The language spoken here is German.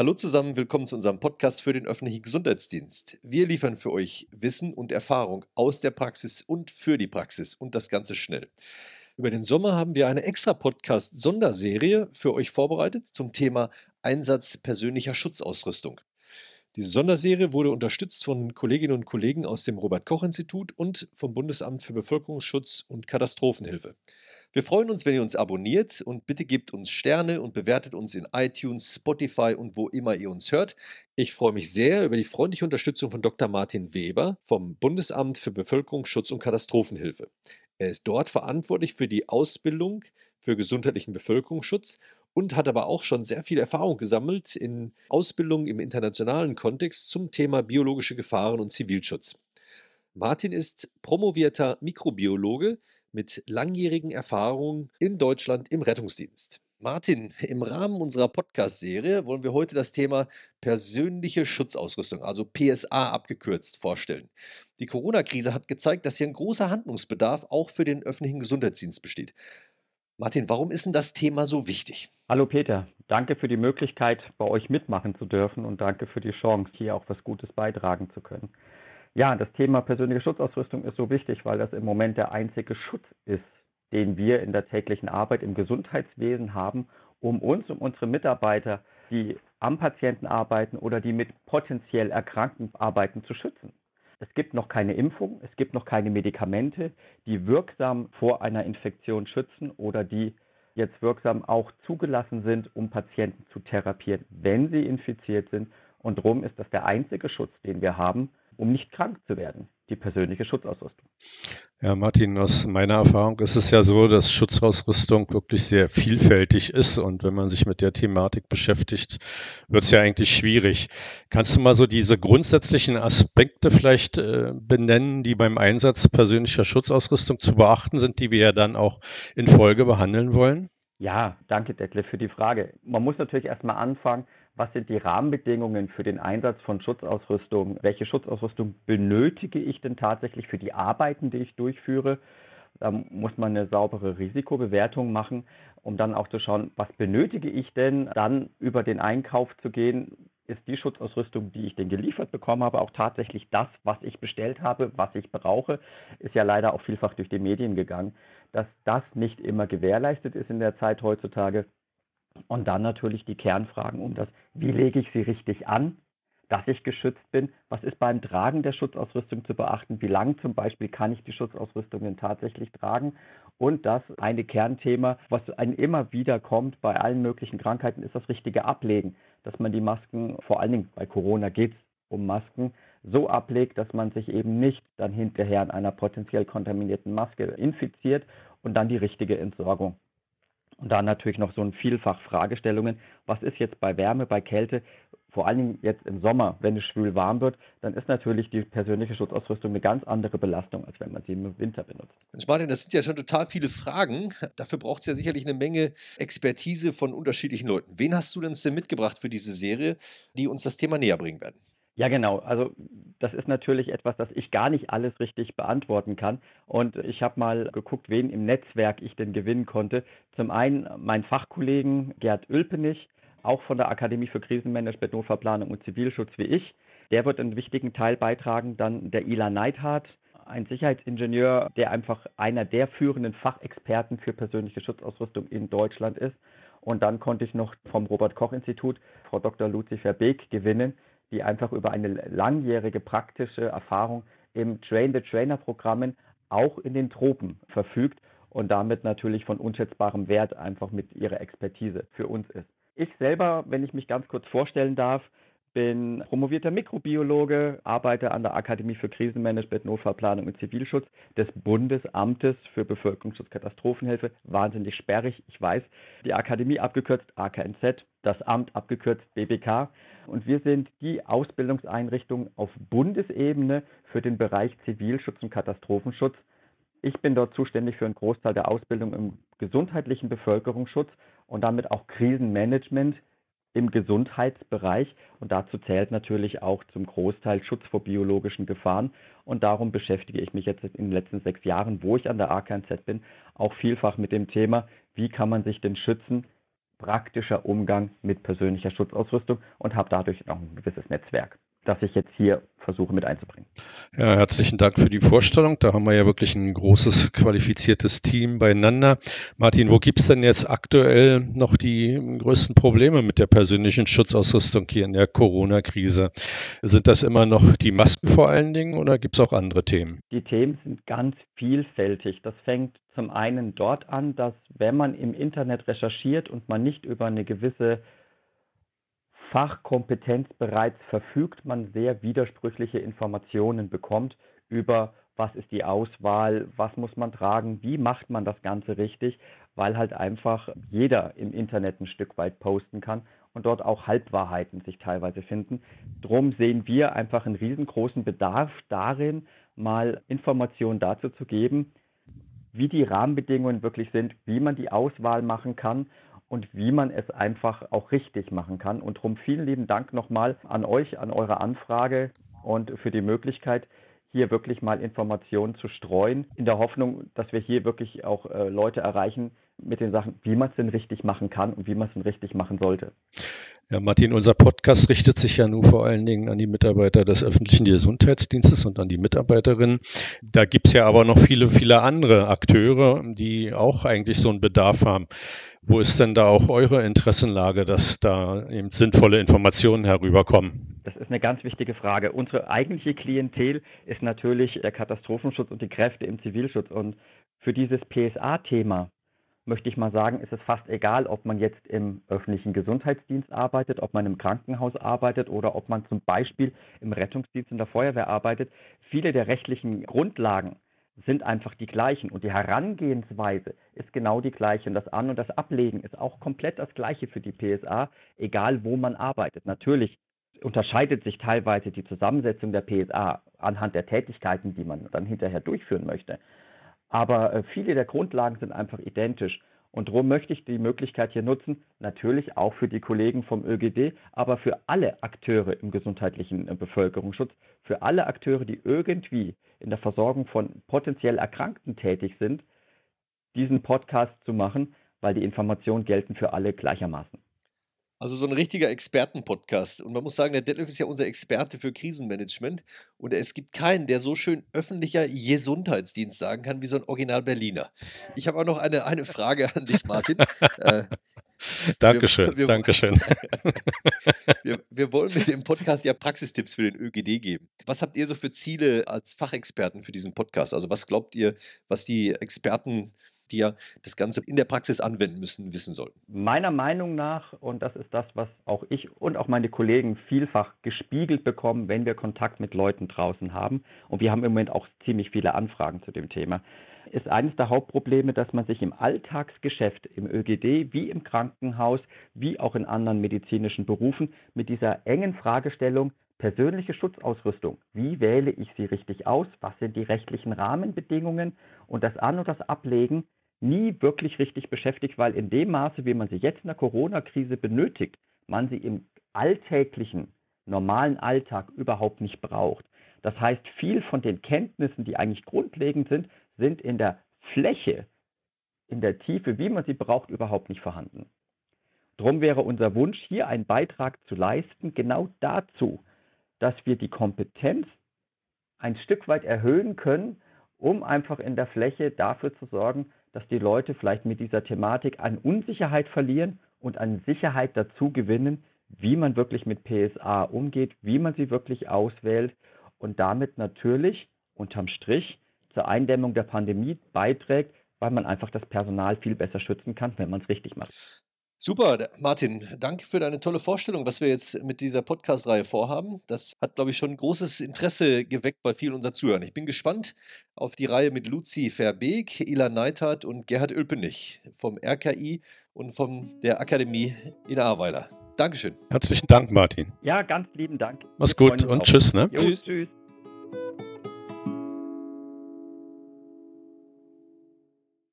Hallo zusammen, willkommen zu unserem Podcast für den öffentlichen Gesundheitsdienst. Wir liefern für euch Wissen und Erfahrung aus der Praxis und für die Praxis und das Ganze schnell. Über den Sommer haben wir eine extra Podcast-Sonderserie für euch vorbereitet zum Thema Einsatz persönlicher Schutzausrüstung. Diese Sonderserie wurde unterstützt von Kolleginnen und Kollegen aus dem Robert Koch Institut und vom Bundesamt für Bevölkerungsschutz und Katastrophenhilfe. Wir freuen uns, wenn ihr uns abonniert und bitte gebt uns Sterne und bewertet uns in iTunes, Spotify und wo immer ihr uns hört. Ich freue mich sehr über die freundliche Unterstützung von Dr. Martin Weber vom Bundesamt für Bevölkerungsschutz und Katastrophenhilfe. Er ist dort verantwortlich für die Ausbildung für gesundheitlichen Bevölkerungsschutz und hat aber auch schon sehr viel Erfahrung gesammelt in Ausbildung im internationalen Kontext zum Thema biologische Gefahren und Zivilschutz. Martin ist promovierter Mikrobiologe, mit langjährigen Erfahrungen in Deutschland im Rettungsdienst. Martin, im Rahmen unserer Podcast-Serie wollen wir heute das Thema persönliche Schutzausrüstung, also PSA abgekürzt, vorstellen. Die Corona-Krise hat gezeigt, dass hier ein großer Handlungsbedarf auch für den öffentlichen Gesundheitsdienst besteht. Martin, warum ist denn das Thema so wichtig? Hallo Peter, danke für die Möglichkeit, bei euch mitmachen zu dürfen und danke für die Chance, hier auch was Gutes beitragen zu können. Ja, das Thema persönliche Schutzausrüstung ist so wichtig, weil das im Moment der einzige Schutz ist, den wir in der täglichen Arbeit im Gesundheitswesen haben, um uns, um unsere Mitarbeiter, die am Patienten arbeiten oder die mit potenziell Erkrankten arbeiten, zu schützen. Es gibt noch keine Impfung, es gibt noch keine Medikamente, die wirksam vor einer Infektion schützen oder die jetzt wirksam auch zugelassen sind, um Patienten zu therapieren, wenn sie infiziert sind. Und darum ist das der einzige Schutz, den wir haben, um nicht krank zu werden, die persönliche Schutzausrüstung. Ja, Martin, aus meiner Erfahrung ist es ja so, dass Schutzausrüstung wirklich sehr vielfältig ist und wenn man sich mit der Thematik beschäftigt, wird es ja eigentlich schwierig. Kannst du mal so diese grundsätzlichen Aspekte vielleicht äh, benennen, die beim Einsatz persönlicher Schutzausrüstung zu beachten sind, die wir ja dann auch in Folge behandeln wollen? Ja, danke Detlef für die Frage. Man muss natürlich erstmal anfangen, was sind die Rahmenbedingungen für den Einsatz von Schutzausrüstung? Welche Schutzausrüstung benötige ich denn tatsächlich für die Arbeiten, die ich durchführe? Da muss man eine saubere Risikobewertung machen, um dann auch zu schauen, was benötige ich denn, dann über den Einkauf zu gehen. Ist die Schutzausrüstung, die ich denn geliefert bekommen habe, auch tatsächlich das, was ich bestellt habe, was ich brauche? Ist ja leider auch vielfach durch die Medien gegangen, dass das nicht immer gewährleistet ist in der Zeit heutzutage. Und dann natürlich die Kernfragen um das, wie lege ich sie richtig an, dass ich geschützt bin, was ist beim Tragen der Schutzausrüstung zu beachten, wie lang zum Beispiel kann ich die Schutzausrüstung denn tatsächlich tragen. Und das eine Kernthema, was einem immer wieder kommt bei allen möglichen Krankheiten, ist das richtige Ablegen, dass man die Masken, vor allen Dingen bei Corona geht es um Masken, so ablegt, dass man sich eben nicht dann hinterher an einer potenziell kontaminierten Maske infiziert und dann die richtige Entsorgung. Und dann natürlich noch so ein Vielfach Fragestellungen. Was ist jetzt bei Wärme, bei Kälte? Vor Dingen jetzt im Sommer, wenn es schwül warm wird, dann ist natürlich die persönliche Schutzausrüstung eine ganz andere Belastung, als wenn man sie im Winter benutzt. Mensch, Martin, das sind ja schon total viele Fragen. Dafür braucht es ja sicherlich eine Menge Expertise von unterschiedlichen Leuten. Wen hast du denn mitgebracht für diese Serie, die uns das Thema näher bringen werden? Ja, genau. Also das ist natürlich etwas, das ich gar nicht alles richtig beantworten kann. Und ich habe mal geguckt, wen im Netzwerk ich denn gewinnen konnte. Zum einen mein Fachkollegen Gerd Ülpenich, auch von der Akademie für Krisenmanagement, Notfallplanung und Zivilschutz wie ich. Der wird einen wichtigen Teil beitragen. Dann der Ila Neidhardt, ein Sicherheitsingenieur, der einfach einer der führenden Fachexperten für persönliche Schutzausrüstung in Deutschland ist. Und dann konnte ich noch vom Robert Koch Institut Frau Dr. Lucifer Beek gewinnen, die einfach über eine langjährige praktische Erfahrung im Train-the-Trainer-Programmen auch in den Tropen verfügt und damit natürlich von unschätzbarem Wert einfach mit ihrer Expertise für uns ist. Ich selber, wenn ich mich ganz kurz vorstellen darf, bin promovierter Mikrobiologe, arbeite an der Akademie für Krisenmanagement, Notfallplanung und Zivilschutz des Bundesamtes für Bevölkerungsschutz, Katastrophenhilfe. Wahnsinnig sperrig, ich weiß. Die Akademie abgekürzt AKNZ, das Amt abgekürzt BBK. Und wir sind die Ausbildungseinrichtung auf Bundesebene für den Bereich Zivilschutz und Katastrophenschutz. Ich bin dort zuständig für einen Großteil der Ausbildung im gesundheitlichen Bevölkerungsschutz und damit auch Krisenmanagement im Gesundheitsbereich. Und dazu zählt natürlich auch zum Großteil Schutz vor biologischen Gefahren. Und darum beschäftige ich mich jetzt in den letzten sechs Jahren, wo ich an der AKNZ bin, auch vielfach mit dem Thema, wie kann man sich denn schützen? Praktischer Umgang mit persönlicher Schutzausrüstung und habe dadurch auch ein gewisses Netzwerk das ich jetzt hier versuche mit einzubringen. Ja, herzlichen Dank für die Vorstellung. Da haben wir ja wirklich ein großes, qualifiziertes Team beieinander. Martin, wo gibt es denn jetzt aktuell noch die größten Probleme mit der persönlichen Schutzausrüstung hier in der Corona-Krise? Sind das immer noch die Masken vor allen Dingen oder gibt es auch andere Themen? Die Themen sind ganz vielfältig. Das fängt zum einen dort an, dass wenn man im Internet recherchiert und man nicht über eine gewisse Fachkompetenz bereits verfügt, man sehr widersprüchliche Informationen bekommt über was ist die Auswahl, was muss man tragen, wie macht man das Ganze richtig, weil halt einfach jeder im Internet ein Stück weit posten kann und dort auch Halbwahrheiten sich teilweise finden. Drum sehen wir einfach einen riesengroßen Bedarf darin, mal Informationen dazu zu geben, wie die Rahmenbedingungen wirklich sind, wie man die Auswahl machen kann und wie man es einfach auch richtig machen kann. Und darum vielen lieben Dank nochmal an euch, an eure Anfrage und für die Möglichkeit, hier wirklich mal Informationen zu streuen, in der Hoffnung, dass wir hier wirklich auch äh, Leute erreichen mit den Sachen, wie man es denn richtig machen kann und wie man es denn richtig machen sollte. Ja, Martin, unser Podcast richtet sich ja nun vor allen Dingen an die Mitarbeiter des öffentlichen Gesundheitsdienstes und an die Mitarbeiterinnen. Da gibt es ja aber noch viele, viele andere Akteure, die auch eigentlich so einen Bedarf haben. Wo ist denn da auch eure Interessenlage, dass da eben sinnvolle Informationen herüberkommen? Das ist eine ganz wichtige Frage. Unsere eigentliche Klientel ist natürlich der Katastrophenschutz und die Kräfte im Zivilschutz. Und für dieses PSA-Thema möchte ich mal sagen, ist es fast egal, ob man jetzt im öffentlichen Gesundheitsdienst arbeitet, ob man im Krankenhaus arbeitet oder ob man zum Beispiel im Rettungsdienst und der Feuerwehr arbeitet. Viele der rechtlichen Grundlagen sind einfach die gleichen und die Herangehensweise ist genau die gleiche und das An- und das Ablegen ist auch komplett das gleiche für die PSA, egal wo man arbeitet. Natürlich unterscheidet sich teilweise die Zusammensetzung der PSA anhand der Tätigkeiten, die man dann hinterher durchführen möchte. Aber äh, viele der Grundlagen sind einfach identisch. Und darum möchte ich die Möglichkeit hier nutzen, natürlich auch für die Kollegen vom ÖGD, aber für alle Akteure im gesundheitlichen äh, Bevölkerungsschutz, für alle Akteure, die irgendwie in der Versorgung von potenziell Erkrankten tätig sind, diesen Podcast zu machen, weil die Informationen gelten für alle gleichermaßen. Also so ein richtiger Expertenpodcast. Und man muss sagen, der Detlef ist ja unser Experte für Krisenmanagement. Und es gibt keinen, der so schön öffentlicher Gesundheitsdienst sagen kann wie so ein Original Berliner. Ich habe auch noch eine, eine Frage an dich, Martin. äh, Dankeschön, wir, wir, Dankeschön. wir, wir, wollen mit dem Podcast ja Praxistipps für den ÖGD geben. Was habt ihr so für Ziele als Fachexperten für diesen Podcast? Also was glaubt ihr, was die Experten die ja das Ganze in der Praxis anwenden müssen, wissen sollten? Meiner Meinung nach, und das ist das, was auch ich und auch meine Kollegen vielfach gespiegelt bekommen, wenn wir Kontakt mit Leuten draußen haben, und wir haben im Moment auch ziemlich viele Anfragen zu dem Thema, ist eines der Hauptprobleme, dass man sich im Alltagsgeschäft, im ÖGD, wie im Krankenhaus, wie auch in anderen medizinischen Berufen mit dieser engen Fragestellung persönliche Schutzausrüstung. Wie wähle ich sie richtig aus? Was sind die rechtlichen Rahmenbedingungen? Und das An- und das Ablegen nie wirklich richtig beschäftigt, weil in dem Maße, wie man sie jetzt in der Corona-Krise benötigt, man sie im alltäglichen, normalen Alltag überhaupt nicht braucht. Das heißt, viel von den Kenntnissen, die eigentlich grundlegend sind, sind in der Fläche, in der Tiefe, wie man sie braucht, überhaupt nicht vorhanden. Drum wäre unser Wunsch, hier einen Beitrag zu leisten, genau dazu, dass wir die Kompetenz ein Stück weit erhöhen können, um einfach in der Fläche dafür zu sorgen, dass die Leute vielleicht mit dieser Thematik an Unsicherheit verlieren und an Sicherheit dazu gewinnen, wie man wirklich mit PSA umgeht, wie man sie wirklich auswählt und damit natürlich unterm Strich zur Eindämmung der Pandemie beiträgt, weil man einfach das Personal viel besser schützen kann, wenn man es richtig macht. Super, Martin, danke für deine tolle Vorstellung, was wir jetzt mit dieser Podcast-Reihe vorhaben. Das hat, glaube ich, schon großes Interesse geweckt bei vielen unserer Zuhörer. Ich bin gespannt auf die Reihe mit Luzi Verbeek, Ilan Neithardt und Gerhard Ölpenich vom RKI und von der Akademie in Ahrweiler. Dankeschön. Herzlichen Dank, Martin. Ja, ganz lieben Dank. Mach's gut und tschüss. Ne? Jo, tschüss. tschüss.